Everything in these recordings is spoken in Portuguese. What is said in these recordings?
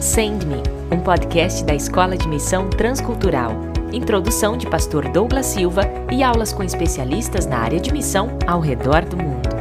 Send Me, um podcast da Escola de Missão Transcultural. Introdução de Pastor Douglas Silva e aulas com especialistas na área de missão ao redor do mundo.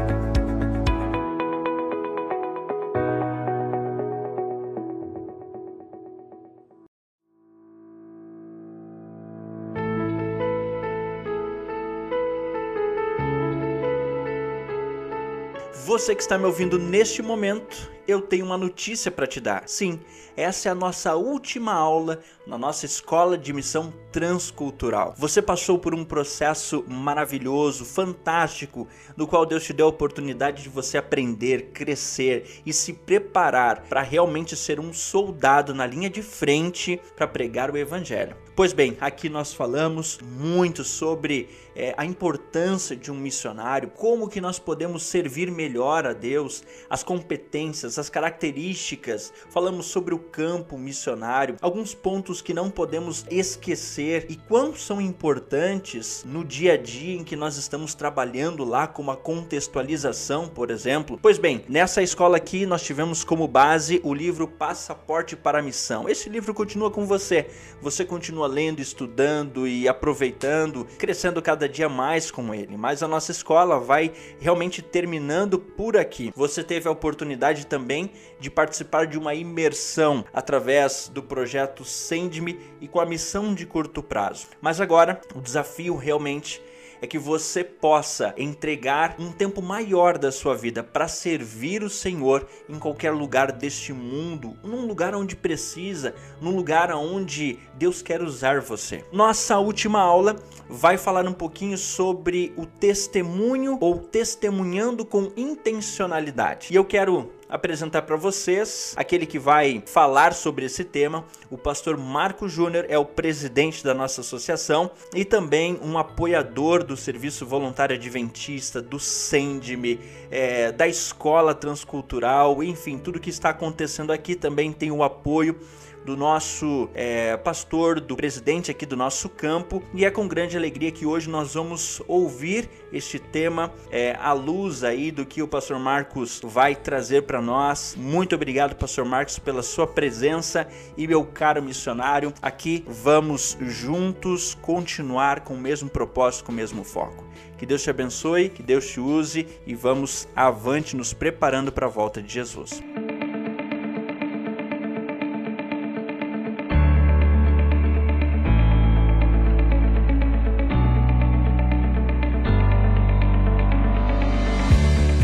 Você que está me ouvindo neste momento, eu tenho uma notícia para te dar. Sim, essa é a nossa última aula na nossa escola de missão transcultural. Você passou por um processo maravilhoso, fantástico, no qual Deus te deu a oportunidade de você aprender, crescer e se preparar para realmente ser um soldado na linha de frente para pregar o evangelho. Pois bem, aqui nós falamos muito sobre é, a importância de um missionário, como que nós podemos servir melhor a Deus, as competências, as características. Falamos sobre o campo missionário, alguns pontos que não podemos esquecer e quão são importantes no dia a dia em que nós estamos trabalhando lá, como a contextualização, por exemplo. Pois bem, nessa escola aqui nós tivemos como base o livro Passaporte para a Missão. Esse livro continua com você. Você continua lendo, estudando e aproveitando, crescendo cada dia mais com ele. Mas a nossa escola vai realmente terminando por aqui. Você teve a oportunidade também de participar de uma imersão através do projeto Send-me e com a missão de curto prazo. Mas agora o desafio realmente é que você possa entregar um tempo maior da sua vida para servir o Senhor em qualquer lugar deste mundo, num lugar onde precisa, num lugar onde Deus quer usar você. Nossa última aula vai falar um pouquinho sobre o testemunho ou testemunhando com intencionalidade. E eu quero apresentar para vocês aquele que vai falar sobre esse tema. O pastor Marco Júnior é o presidente da nossa associação e também um apoiador do Serviço Voluntário Adventista, do Send-me, é, da Escola Transcultural, enfim, tudo que está acontecendo aqui também tem o apoio do nosso é, pastor, do presidente aqui do nosso campo, e é com grande alegria que hoje nós vamos ouvir este tema é, à luz aí do que o pastor Marcos vai trazer para nós. Muito obrigado, pastor Marcos, pela sua presença e meu caro missionário. Aqui vamos juntos continuar com o mesmo propósito, com o mesmo foco. Que Deus te abençoe, que Deus te use e vamos avante nos preparando para a volta de Jesus.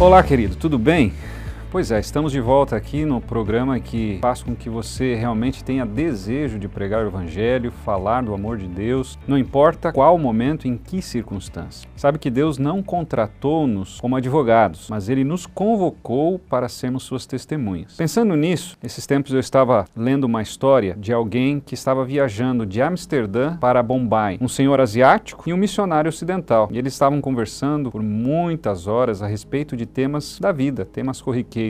Olá, querido, tudo bem? Pois é, estamos de volta aqui no programa que faz com que você realmente tenha desejo de pregar o Evangelho, falar do amor de Deus, não importa qual momento, em que circunstância. Sabe que Deus não contratou-nos como advogados, mas Ele nos convocou para sermos suas testemunhas. Pensando nisso, esses tempos eu estava lendo uma história de alguém que estava viajando de Amsterdã para Bombay, um senhor asiático e um missionário ocidental. E eles estavam conversando por muitas horas a respeito de temas da vida, temas corriqueiros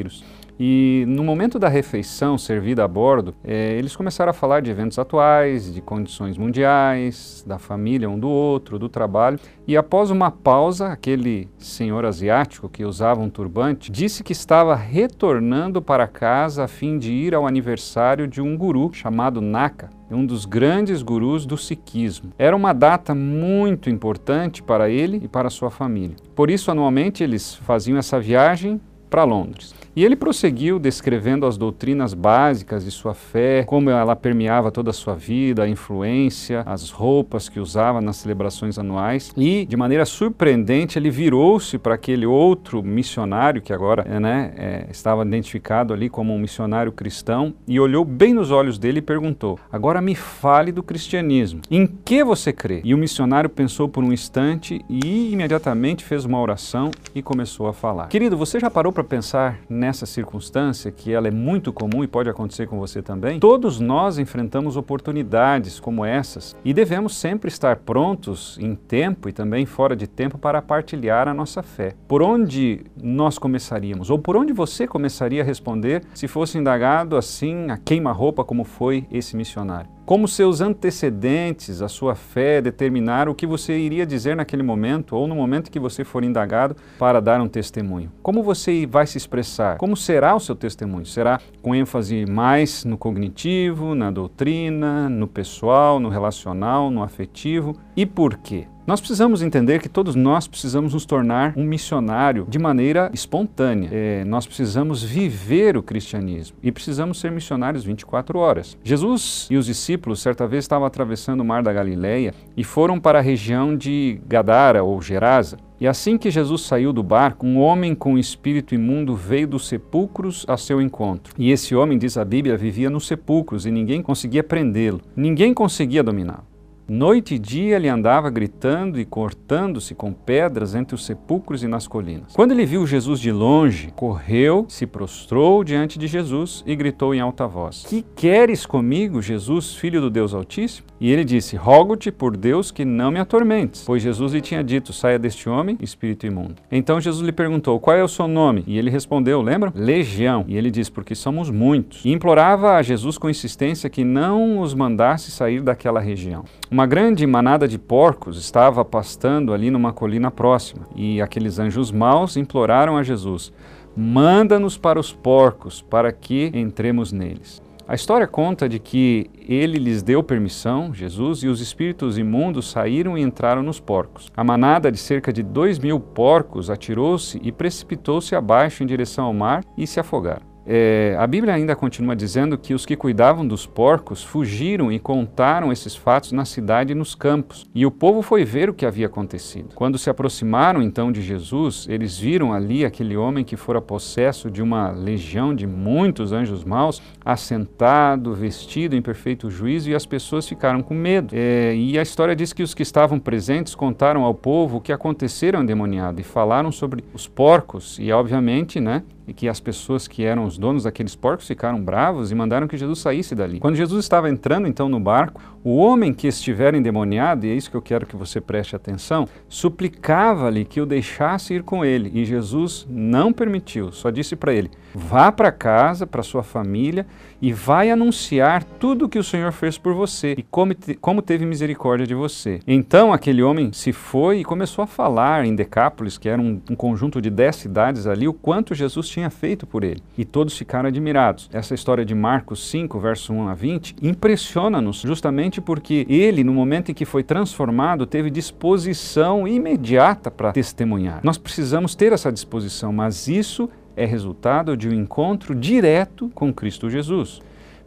e no momento da refeição servida a bordo, é, eles começaram a falar de eventos atuais, de condições mundiais, da família um do outro, do trabalho. E após uma pausa, aquele senhor asiático que usava um turbante disse que estava retornando para casa a fim de ir ao aniversário de um guru chamado Naka, um dos grandes gurus do sikhismo. Era uma data muito importante para ele e para sua família. Por isso, anualmente, eles faziam essa viagem para Londres. E ele prosseguiu descrevendo as doutrinas básicas de sua fé, como ela permeava toda a sua vida, a influência, as roupas que usava nas celebrações anuais. E, de maneira surpreendente, ele virou-se para aquele outro missionário, que agora né, é, estava identificado ali como um missionário cristão, e olhou bem nos olhos dele e perguntou: Agora me fale do cristianismo. Em que você crê? E o missionário pensou por um instante e imediatamente fez uma oração e começou a falar. Querido, você já parou para pensar nessa circunstância, que ela é muito comum e pode acontecer com você também, todos nós enfrentamos oportunidades como essas e devemos sempre estar prontos em tempo e também fora de tempo para partilhar a nossa fé. Por onde nós começaríamos? Ou por onde você começaria a responder se fosse indagado assim a queima-roupa como foi esse missionário? Como seus antecedentes, a sua fé, determinaram o que você iria dizer naquele momento ou no momento que você for indagado para dar um testemunho. Como você vai se expressar? Como será o seu testemunho? Será com ênfase mais no cognitivo, na doutrina, no pessoal, no relacional, no afetivo? E por quê? Nós precisamos entender que todos nós precisamos nos tornar um missionário de maneira espontânea. É, nós precisamos viver o cristianismo e precisamos ser missionários 24 horas. Jesus e os discípulos certa vez estavam atravessando o mar da Galileia e foram para a região de Gadara ou Gerasa. E assim que Jesus saiu do barco, um homem com espírito imundo veio dos sepulcros a seu encontro. E esse homem, diz a Bíblia, vivia nos sepulcros e ninguém conseguia prendê-lo, ninguém conseguia dominá-lo. Noite e dia ele andava gritando e cortando-se com pedras entre os sepulcros e nas colinas. Quando ele viu Jesus de longe, correu, se prostrou diante de Jesus e gritou em alta voz: Que queres comigo, Jesus, filho do Deus Altíssimo? E ele disse: Rogo-te por Deus que não me atormentes, pois Jesus lhe tinha dito: Saia deste homem, espírito imundo. Então Jesus lhe perguntou: Qual é o seu nome? E ele respondeu: Lembra? Legião. E ele disse: Porque somos muitos. E implorava a Jesus com insistência que não os mandasse sair daquela região. Uma grande manada de porcos estava pastando ali numa colina próxima, e aqueles anjos maus imploraram a Jesus: Manda-nos para os porcos, para que entremos neles. A história conta de que ele lhes deu permissão, Jesus, e os espíritos imundos saíram e entraram nos porcos. A manada de cerca de dois mil porcos atirou-se e precipitou-se abaixo em direção ao mar e se afogaram. É, a Bíblia ainda continua dizendo que os que cuidavam dos porcos fugiram e contaram esses fatos na cidade e nos campos. E o povo foi ver o que havia acontecido. Quando se aproximaram então de Jesus, eles viram ali aquele homem que fora possesso de uma legião de muitos anjos maus, assentado, vestido em perfeito juízo, e as pessoas ficaram com medo. É, e a história diz que os que estavam presentes contaram ao povo o que acontecera ao endemoniado e falaram sobre os porcos. E, obviamente, né, e que as pessoas que eram os donos daqueles porcos ficaram bravos e mandaram que Jesus saísse dali. Quando Jesus estava entrando então no barco, o homem que estiver endemoniado, e é isso que eu quero que você preste atenção, suplicava-lhe que o deixasse ir com ele, e Jesus não permitiu, só disse para ele: vá para casa, para sua família e vai anunciar tudo o que o Senhor fez por você e como, te, como teve misericórdia de você. Então aquele homem se foi e começou a falar em Decápolis, que era um, um conjunto de dez cidades ali, o quanto Jesus tinha feito por ele. E todos ficaram admirados. Essa história de Marcos 5, verso 1 a 20, impressiona-nos justamente porque ele, no momento em que foi transformado, teve disposição imediata para testemunhar. Nós precisamos ter essa disposição, mas isso é resultado de um encontro direto com Cristo Jesus.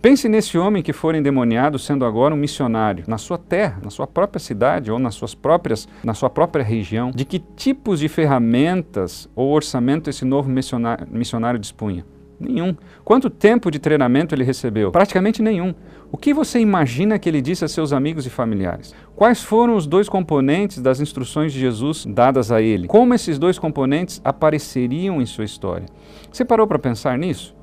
Pense nesse homem que for endemoniado sendo agora um missionário na sua terra, na sua própria cidade ou nas suas próprias, na sua própria região. De que tipos de ferramentas ou orçamento esse novo missionário, missionário dispunha? Nenhum. Quanto tempo de treinamento ele recebeu? Praticamente nenhum. O que você imagina que ele disse a seus amigos e familiares? Quais foram os dois componentes das instruções de Jesus dadas a ele? Como esses dois componentes apareceriam em sua história? Você parou para pensar nisso?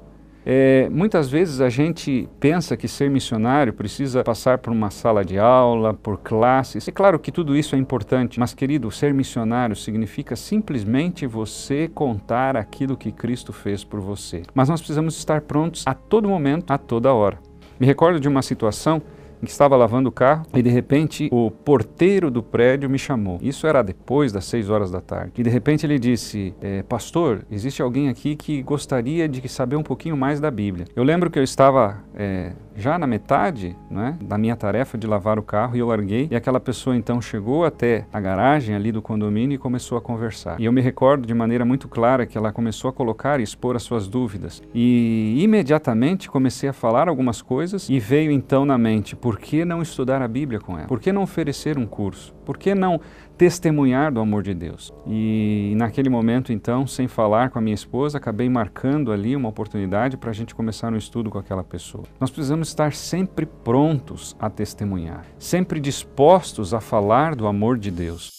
É, muitas vezes a gente pensa que ser missionário precisa passar por uma sala de aula, por classes. É claro que tudo isso é importante, mas querido, ser missionário significa simplesmente você contar aquilo que Cristo fez por você. Mas nós precisamos estar prontos a todo momento, a toda hora. Me recordo de uma situação estava lavando o carro e de repente o porteiro do prédio me chamou. Isso era depois das seis horas da tarde. E de repente ele disse: é, Pastor, existe alguém aqui que gostaria de saber um pouquinho mais da Bíblia. Eu lembro que eu estava é, já na metade né, da minha tarefa de lavar o carro e eu larguei. E aquela pessoa então chegou até a garagem ali do condomínio e começou a conversar. E eu me recordo de maneira muito clara que ela começou a colocar e expor as suas dúvidas. E imediatamente comecei a falar algumas coisas e veio então na mente: por que não estudar a Bíblia com ela? Por que não oferecer um curso? Por que não testemunhar do amor de Deus? E naquele momento, então, sem falar com a minha esposa, acabei marcando ali uma oportunidade para a gente começar um estudo com aquela pessoa. Nós precisamos estar sempre prontos a testemunhar, sempre dispostos a falar do amor de Deus.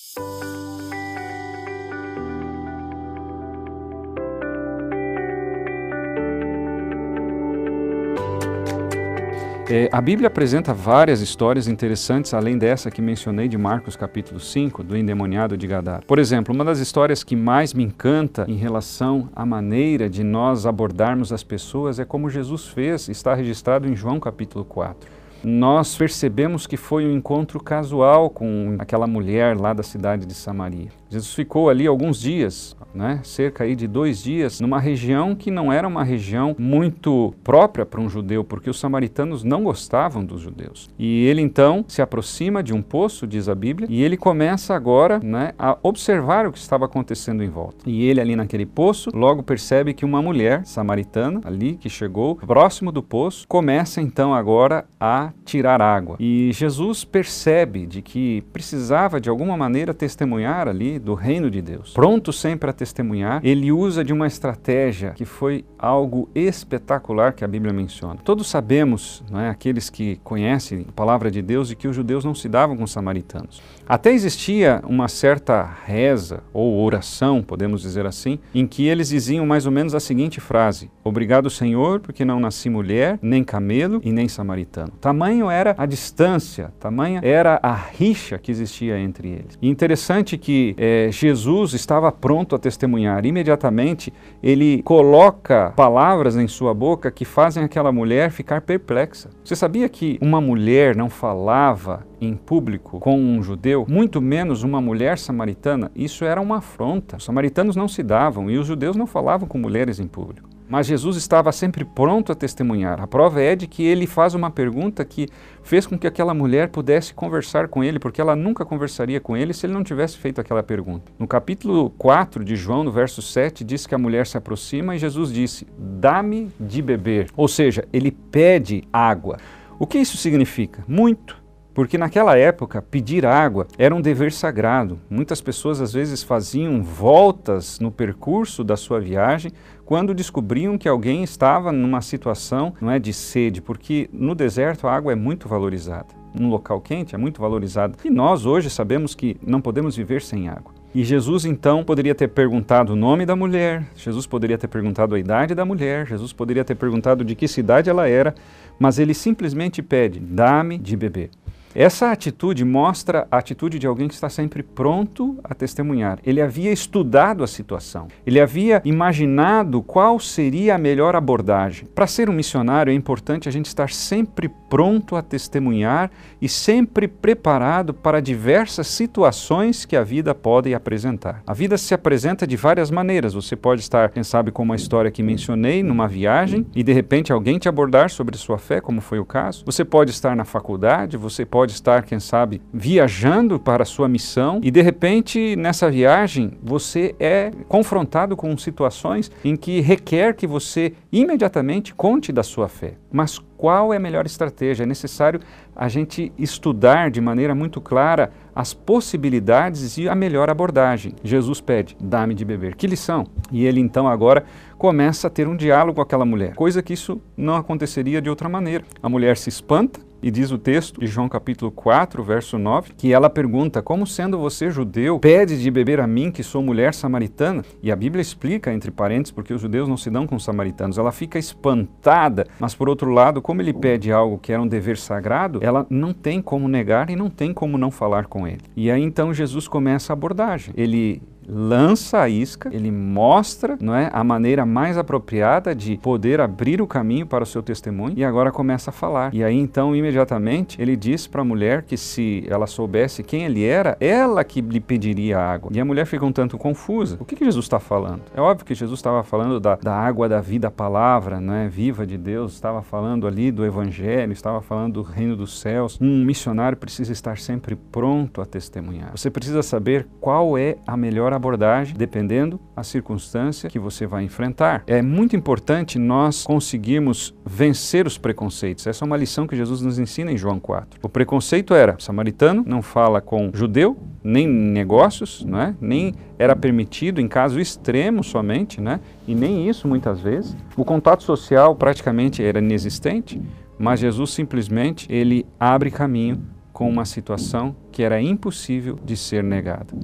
É, a Bíblia apresenta várias histórias interessantes, além dessa que mencionei de Marcos capítulo 5, do endemoniado de Gadara. Por exemplo, uma das histórias que mais me encanta em relação à maneira de nós abordarmos as pessoas é como Jesus fez, está registrado em João capítulo 4. nós percebemos que foi um encontro casual com aquela mulher lá da cidade de Samaria. Jesus ficou ali alguns dias, né, cerca aí de dois dias, numa região que não era uma região muito própria para um judeu, porque os samaritanos não gostavam dos judeus. E ele então se aproxima de um poço, diz a Bíblia, e ele começa agora né, a observar o que estava acontecendo em volta. E ele ali naquele poço, logo percebe que uma mulher samaritana ali que chegou próximo do poço, começa então agora a tirar água. E Jesus percebe de que precisava de alguma maneira testemunhar ali do reino de Deus. Pronto sempre a testemunhar, ele usa de uma estratégia que foi algo espetacular que a Bíblia menciona. Todos sabemos, é, aqueles que conhecem a palavra de Deus, e que os judeus não se davam com os samaritanos. Até existia uma certa reza ou oração, podemos dizer assim, em que eles diziam mais ou menos a seguinte frase: Obrigado, Senhor, porque não nasci mulher, nem camelo e nem samaritano. Tamanho era a distância, tamanha era a rixa que existia entre eles. E interessante que é, é, Jesus estava pronto a testemunhar. Imediatamente, ele coloca palavras em sua boca que fazem aquela mulher ficar perplexa. Você sabia que uma mulher não falava em público com um judeu, muito menos uma mulher samaritana? Isso era uma afronta. Os samaritanos não se davam e os judeus não falavam com mulheres em público. Mas Jesus estava sempre pronto a testemunhar. A prova é de que ele faz uma pergunta que fez com que aquela mulher pudesse conversar com ele, porque ela nunca conversaria com ele se ele não tivesse feito aquela pergunta. No capítulo 4 de João, no verso 7, diz que a mulher se aproxima e Jesus disse: Dá-me de beber. Ou seja, ele pede água. O que isso significa? Muito. Porque naquela época, pedir água era um dever sagrado. Muitas pessoas às vezes faziam voltas no percurso da sua viagem quando descobriam que alguém estava numa situação não é de sede, porque no deserto a água é muito valorizada. Num local quente é muito valorizada. E nós hoje sabemos que não podemos viver sem água. E Jesus então poderia ter perguntado o nome da mulher, Jesus poderia ter perguntado a idade da mulher, Jesus poderia ter perguntado de que cidade ela era, mas ele simplesmente pede: dá-me de beber. Essa atitude mostra a atitude de alguém que está sempre pronto a testemunhar. Ele havia estudado a situação, ele havia imaginado qual seria a melhor abordagem. Para ser um missionário é importante a gente estar sempre pronto a testemunhar e sempre preparado para diversas situações que a vida pode apresentar. A vida se apresenta de várias maneiras. Você pode estar, quem sabe, com uma história que mencionei, numa viagem, e de repente alguém te abordar sobre sua fé, como foi o caso. Você pode estar na faculdade, você pode estar, quem sabe, viajando para a sua missão e de repente nessa viagem você é confrontado com situações em que requer que você imediatamente conte da sua fé. Mas qual é a melhor estratégia? É necessário a gente estudar de maneira muito clara as possibilidades e a melhor abordagem. Jesus pede: dá-me de beber. Que lição! E ele então agora começa a ter um diálogo com aquela mulher, coisa que isso não aconteceria de outra maneira. A mulher se espanta, e diz o texto de João capítulo 4, verso 9, que ela pergunta: Como sendo você judeu, pede de beber a mim, que sou mulher samaritana? E a Bíblia explica, entre parênteses, porque os judeus não se dão com os samaritanos. Ela fica espantada, mas por outro lado, como ele pede algo que era um dever sagrado, ela não tem como negar e não tem como não falar com ele. E aí então Jesus começa a abordagem. Ele lança a isca, ele mostra não é, a maneira mais apropriada de poder abrir o caminho para o seu testemunho e agora começa a falar. E aí então, imediatamente, ele diz para a mulher que se ela soubesse quem ele era, ela que lhe pediria água. E a mulher fica um tanto confusa. O que, que Jesus está falando? É óbvio que Jesus estava falando da, da água da vida, a palavra não é, viva de Deus, estava falando ali do evangelho, estava falando do reino dos céus. Um missionário precisa estar sempre pronto a testemunhar. Você precisa saber qual é a melhor abordagem, dependendo a circunstância que você vai enfrentar. É muito importante nós conseguirmos vencer os preconceitos. Essa é uma lição que Jesus nos ensina em João 4. O preconceito era: samaritano não fala com judeu, nem negócios, não é? nem era permitido em caso extremo somente, né? e nem isso muitas vezes. O contato social praticamente era inexistente, mas Jesus simplesmente ele abre caminho com uma situação que era impossível de ser negada.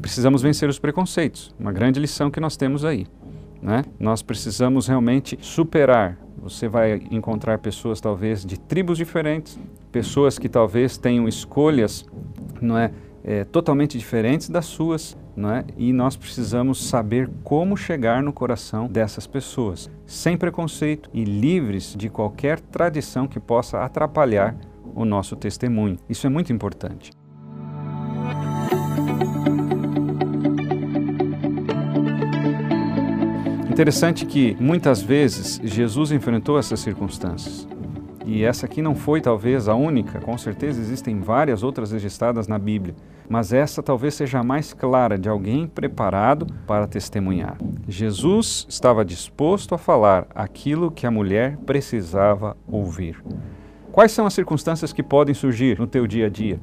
Precisamos vencer os preconceitos, uma grande lição que nós temos aí. Né? Nós precisamos realmente superar. Você vai encontrar pessoas talvez de tribos diferentes, pessoas que talvez tenham escolhas, não é, é totalmente diferentes das suas, não é? E nós precisamos saber como chegar no coração dessas pessoas, sem preconceito e livres de qualquer tradição que possa atrapalhar o nosso testemunho. Isso é muito importante. Interessante que muitas vezes Jesus enfrentou essas circunstâncias. E essa aqui não foi talvez a única, com certeza existem várias outras registradas na Bíblia, mas essa talvez seja a mais clara de alguém preparado para testemunhar. Jesus estava disposto a falar aquilo que a mulher precisava ouvir. Quais são as circunstâncias que podem surgir no teu dia a dia?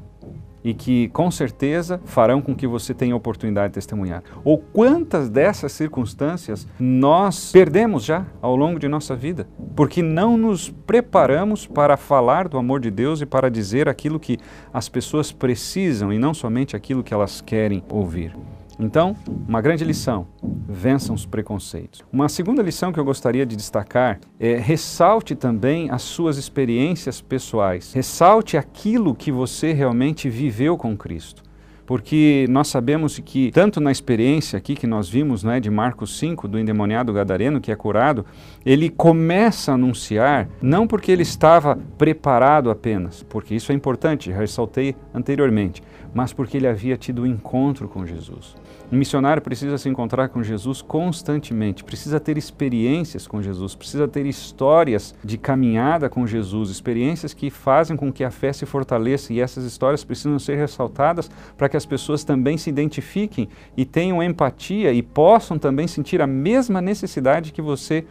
E que com certeza farão com que você tenha oportunidade de testemunhar. Ou quantas dessas circunstâncias nós perdemos já ao longo de nossa vida, porque não nos preparamos para falar do amor de Deus e para dizer aquilo que as pessoas precisam e não somente aquilo que elas querem ouvir. Então, uma grande lição: vençam os preconceitos. Uma segunda lição que eu gostaria de destacar é ressalte também as suas experiências pessoais. Ressalte aquilo que você realmente viveu com Cristo porque nós sabemos que, tanto na experiência aqui que nós vimos né, de Marcos 5, do endemoniado gadareno que é curado, ele começa a anunciar, não porque ele estava preparado apenas, porque isso é importante, ressaltei anteriormente, mas porque ele havia tido um encontro com Jesus. Um missionário precisa se encontrar com Jesus constantemente, precisa ter experiências com Jesus, precisa ter histórias de caminhada com Jesus, experiências que fazem com que a fé se fortaleça e essas histórias precisam ser ressaltadas para que as pessoas também se identifiquem e tenham empatia e possam também sentir a mesma necessidade que você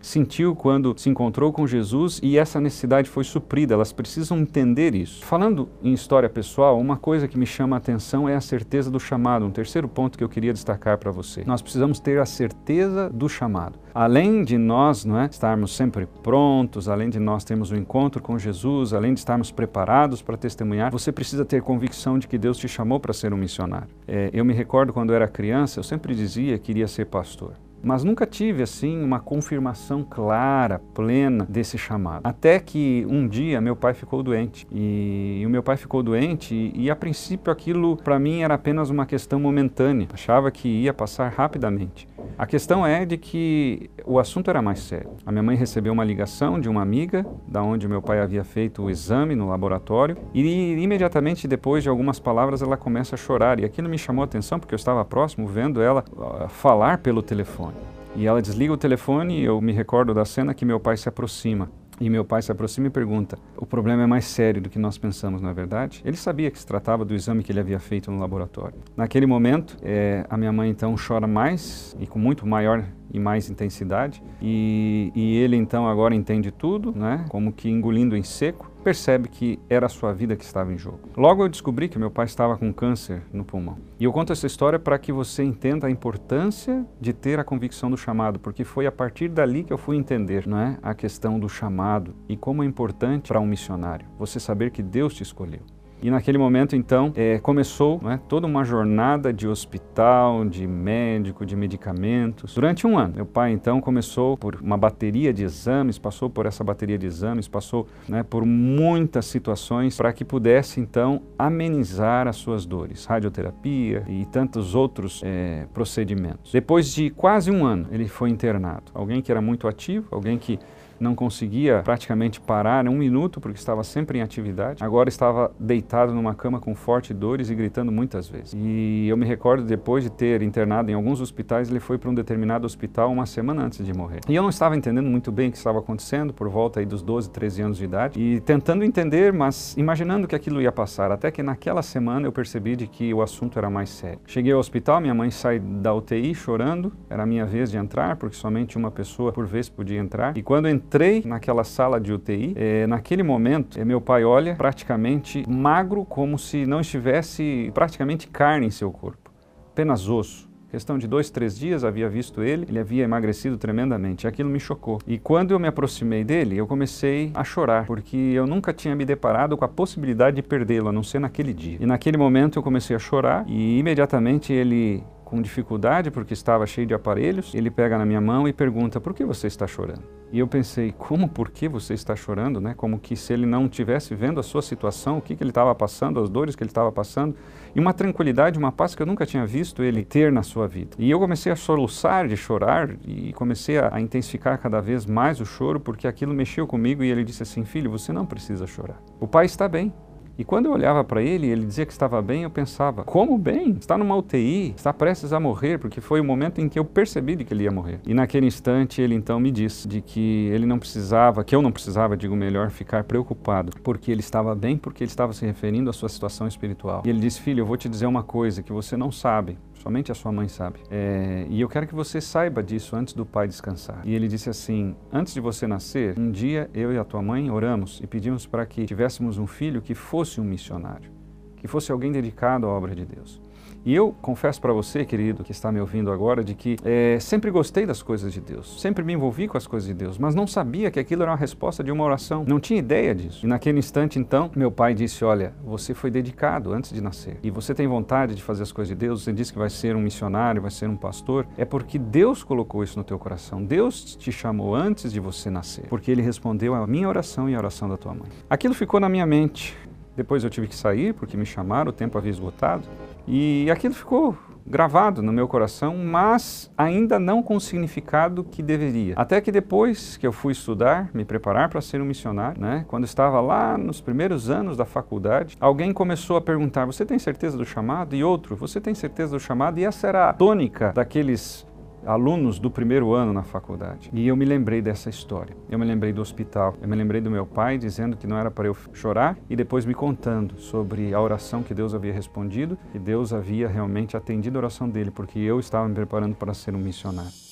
sentiu quando se encontrou com Jesus e essa necessidade foi suprida. Elas precisam entender isso. Falando em história pessoal, uma coisa que me chama a atenção é a certeza do chamado. Um terceiro ponto que eu queria destacar para você. Nós precisamos ter a certeza do chamado. Além de nós não é, estarmos sempre prontos, além de nós termos um encontro com Jesus, além de estarmos preparados para testemunhar, você precisa ter convicção de que Deus te chamou para ser um missionário. É, eu me recordo quando eu era criança, eu sempre dizia que iria ser pastor mas nunca tive assim uma confirmação clara, plena desse chamado. Até que um dia meu pai ficou doente e, e o meu pai ficou doente e, e a princípio aquilo para mim era apenas uma questão momentânea. Achava que ia passar rapidamente. A questão é de que o assunto era mais sério. A minha mãe recebeu uma ligação de uma amiga, da onde meu pai havia feito o exame no laboratório, e imediatamente depois de algumas palavras ela começa a chorar. E aquilo me chamou a atenção porque eu estava próximo vendo ela uh, falar pelo telefone. E ela desliga o telefone e eu me recordo da cena que meu pai se aproxima. E meu pai se aproxima e pergunta: O problema é mais sério do que nós pensamos, não é verdade? Ele sabia que se tratava do exame que ele havia feito no laboratório. Naquele momento, é, a minha mãe então chora mais e com muito maior e mais intensidade. E, e ele então agora entende tudo, né? Como que engolindo em seco percebe que era a sua vida que estava em jogo. Logo eu descobri que meu pai estava com câncer no pulmão. E eu conto essa história para que você entenda a importância de ter a convicção do chamado, porque foi a partir dali que eu fui entender, não é, a questão do chamado e como é importante para um missionário você saber que Deus te escolheu. E naquele momento, então, é, começou né, toda uma jornada de hospital, de médico, de medicamentos. Durante um ano, meu pai, então, começou por uma bateria de exames, passou por essa bateria de exames, passou né, por muitas situações para que pudesse, então, amenizar as suas dores. Radioterapia e tantos outros é, procedimentos. Depois de quase um ano, ele foi internado. Alguém que era muito ativo, alguém que não conseguia praticamente parar um minuto porque estava sempre em atividade. Agora estava deitado numa cama com fortes dores e gritando muitas vezes. E eu me recordo depois de ter internado em alguns hospitais, ele foi para um determinado hospital uma semana antes de morrer. E eu não estava entendendo muito bem o que estava acontecendo por volta aí dos 12, 13 anos de idade e tentando entender, mas imaginando que aquilo ia passar. Até que naquela semana eu percebi de que o assunto era mais sério. Cheguei ao hospital, minha mãe sai da UTI chorando. Era a minha vez de entrar porque somente uma pessoa por vez podia entrar. E quando entrei naquela sala de UTI, é, naquele momento, é, meu pai olha praticamente magro, como se não estivesse praticamente carne em seu corpo, apenas osso. Questão de dois, três dias havia visto ele, ele havia emagrecido tremendamente. Aquilo me chocou. E quando eu me aproximei dele, eu comecei a chorar, porque eu nunca tinha me deparado com a possibilidade de perdê-lo, a não ser naquele dia. E naquele momento eu comecei a chorar e imediatamente ele com dificuldade porque estava cheio de aparelhos. Ele pega na minha mão e pergunta: Por que você está chorando? E eu pensei: Como por que você está chorando? Né? Como que se ele não tivesse vendo a sua situação, o que, que ele estava passando, as dores que ele estava passando, e uma tranquilidade, uma paz que eu nunca tinha visto ele ter na sua vida. E eu comecei a soluçar de chorar e comecei a, a intensificar cada vez mais o choro porque aquilo mexeu comigo e ele disse assim: Filho, você não precisa chorar. O pai está bem. E quando eu olhava para ele, ele dizia que estava bem, eu pensava: como bem? Está numa UTI, está prestes a morrer, porque foi o momento em que eu percebi de que ele ia morrer. E naquele instante ele então me disse de que ele não precisava, que eu não precisava, digo melhor, ficar preocupado, porque ele estava bem, porque ele estava se referindo à sua situação espiritual. E ele disse: Filho, eu vou te dizer uma coisa que você não sabe. Somente a sua mãe sabe. É, e eu quero que você saiba disso antes do pai descansar. E ele disse assim: Antes de você nascer, um dia eu e a tua mãe oramos e pedimos para que tivéssemos um filho que fosse um missionário, que fosse alguém dedicado à obra de Deus. E eu confesso para você, querido, que está me ouvindo agora, de que é, sempre gostei das coisas de Deus, sempre me envolvi com as coisas de Deus, mas não sabia que aquilo era uma resposta de uma oração, não tinha ideia disso. E naquele instante, então, meu pai disse: Olha, você foi dedicado antes de nascer e você tem vontade de fazer as coisas de Deus, você disse que vai ser um missionário, vai ser um pastor, é porque Deus colocou isso no teu coração, Deus te chamou antes de você nascer, porque Ele respondeu à minha oração e à oração da tua mãe. Aquilo ficou na minha mente. Depois eu tive que sair porque me chamaram, o tempo havia esgotado. E aquilo ficou gravado no meu coração, mas ainda não com o significado que deveria. Até que depois que eu fui estudar, me preparar para ser um missionário, né? Quando estava lá nos primeiros anos da faculdade, alguém começou a perguntar: "Você tem certeza do chamado?" E outro: "Você tem certeza do chamado?" E essa era a tônica daqueles alunos do primeiro ano na faculdade. E eu me lembrei dessa história. Eu me lembrei do hospital. Eu me lembrei do meu pai dizendo que não era para eu chorar e depois me contando sobre a oração que Deus havia respondido e Deus havia realmente atendido a oração dele, porque eu estava me preparando para ser um missionário.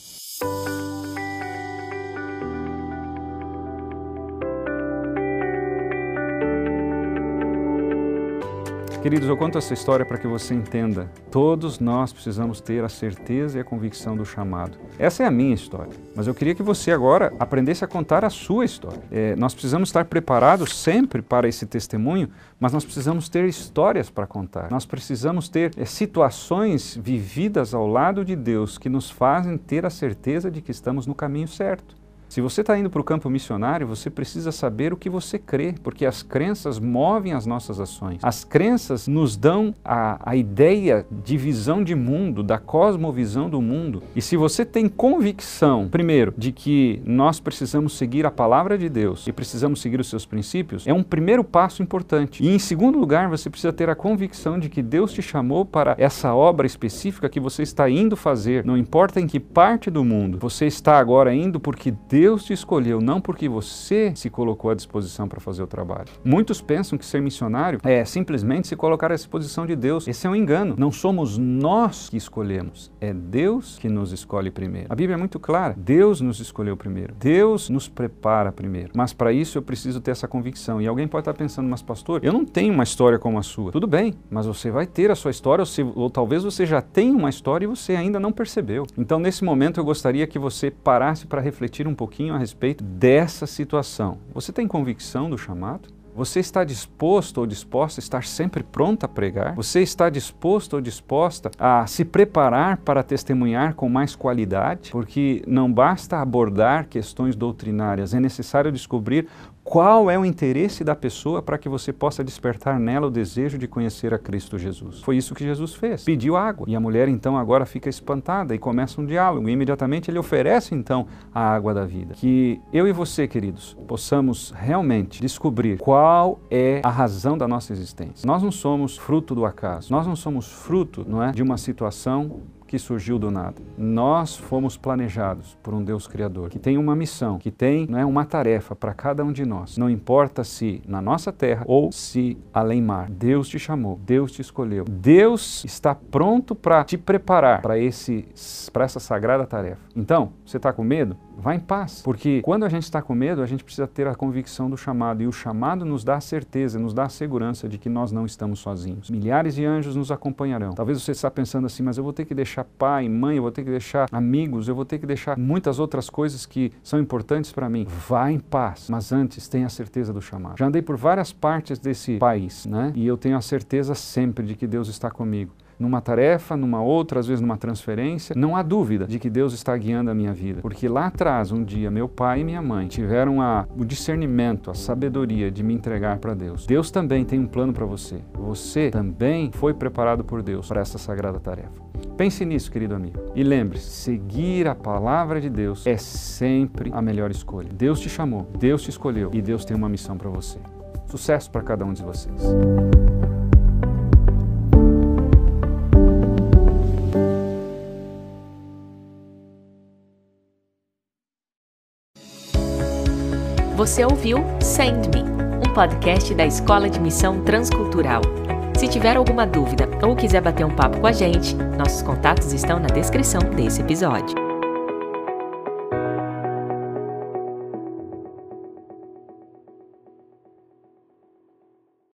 Queridos, eu conto essa história para que você entenda. Todos nós precisamos ter a certeza e a convicção do chamado. Essa é a minha história, mas eu queria que você agora aprendesse a contar a sua história. É, nós precisamos estar preparados sempre para esse testemunho, mas nós precisamos ter histórias para contar. Nós precisamos ter é, situações vividas ao lado de Deus que nos fazem ter a certeza de que estamos no caminho certo. Se você está indo para o campo missionário, você precisa saber o que você crê, porque as crenças movem as nossas ações. As crenças nos dão a, a ideia de visão de mundo, da cosmovisão do mundo. E se você tem convicção, primeiro, de que nós precisamos seguir a palavra de Deus e precisamos seguir os seus princípios, é um primeiro passo importante. E em segundo lugar, você precisa ter a convicção de que Deus te chamou para essa obra específica que você está indo fazer, não importa em que parte do mundo. Você está agora indo porque Deus Deus te escolheu, não porque você se colocou à disposição para fazer o trabalho. Muitos pensam que ser missionário é simplesmente se colocar à disposição de Deus. Esse é um engano. Não somos nós que escolhemos, é Deus que nos escolhe primeiro. A Bíblia é muito clara: Deus nos escolheu primeiro, Deus nos prepara primeiro. Mas para isso eu preciso ter essa convicção. E alguém pode estar pensando, mas pastor, eu não tenho uma história como a sua. Tudo bem, mas você vai ter a sua história, ou, se, ou talvez você já tenha uma história e você ainda não percebeu. Então, nesse momento, eu gostaria que você parasse para refletir um pouco pouquinho a respeito dessa situação. Você tem convicção do chamado? Você está disposto ou disposta a estar sempre pronta a pregar? Você está disposto ou disposta a se preparar para testemunhar com mais qualidade? Porque não basta abordar questões doutrinárias, é necessário descobrir qual é o interesse da pessoa para que você possa despertar nela o desejo de conhecer a Cristo Jesus. Foi isso que Jesus fez. Pediu água. E a mulher então agora fica espantada e começa um diálogo. E imediatamente ele oferece então a água da vida. Que eu e você, queridos, possamos realmente descobrir qual é a razão da nossa existência. Nós não somos fruto do acaso. Nós não somos fruto, não é, de uma situação que surgiu do nada. Nós fomos planejados por um Deus Criador, que tem uma missão, que tem né, uma tarefa para cada um de nós. Não importa se na nossa terra ou se além mar. Deus te chamou, Deus te escolheu. Deus está pronto para te preparar para essa sagrada tarefa. Então, você está com medo? Vá em paz, porque quando a gente está com medo, a gente precisa ter a convicção do chamado, e o chamado nos dá a certeza, nos dá a segurança de que nós não estamos sozinhos. Milhares de anjos nos acompanharão. Talvez você está pensando assim, mas eu vou ter que deixar pai, mãe, eu vou ter que deixar amigos, eu vou ter que deixar muitas outras coisas que são importantes para mim. Vá em paz, mas antes tenha certeza do chamado. Já andei por várias partes desse país, né? E eu tenho a certeza sempre de que Deus está comigo numa tarefa, numa outra, às vezes numa transferência, não há dúvida de que Deus está guiando a minha vida. Porque lá atrás, um dia, meu pai e minha mãe tiveram a, o discernimento, a sabedoria de me entregar para Deus. Deus também tem um plano para você. Você também foi preparado por Deus para essa sagrada tarefa. Pense nisso, querido amigo. E lembre-se, seguir a palavra de Deus é sempre a melhor escolha. Deus te chamou, Deus te escolheu e Deus tem uma missão para você. Sucesso para cada um de vocês. Você ouviu Send Me, um podcast da Escola de Missão Transcultural. Se tiver alguma dúvida ou quiser bater um papo com a gente, nossos contatos estão na descrição desse episódio.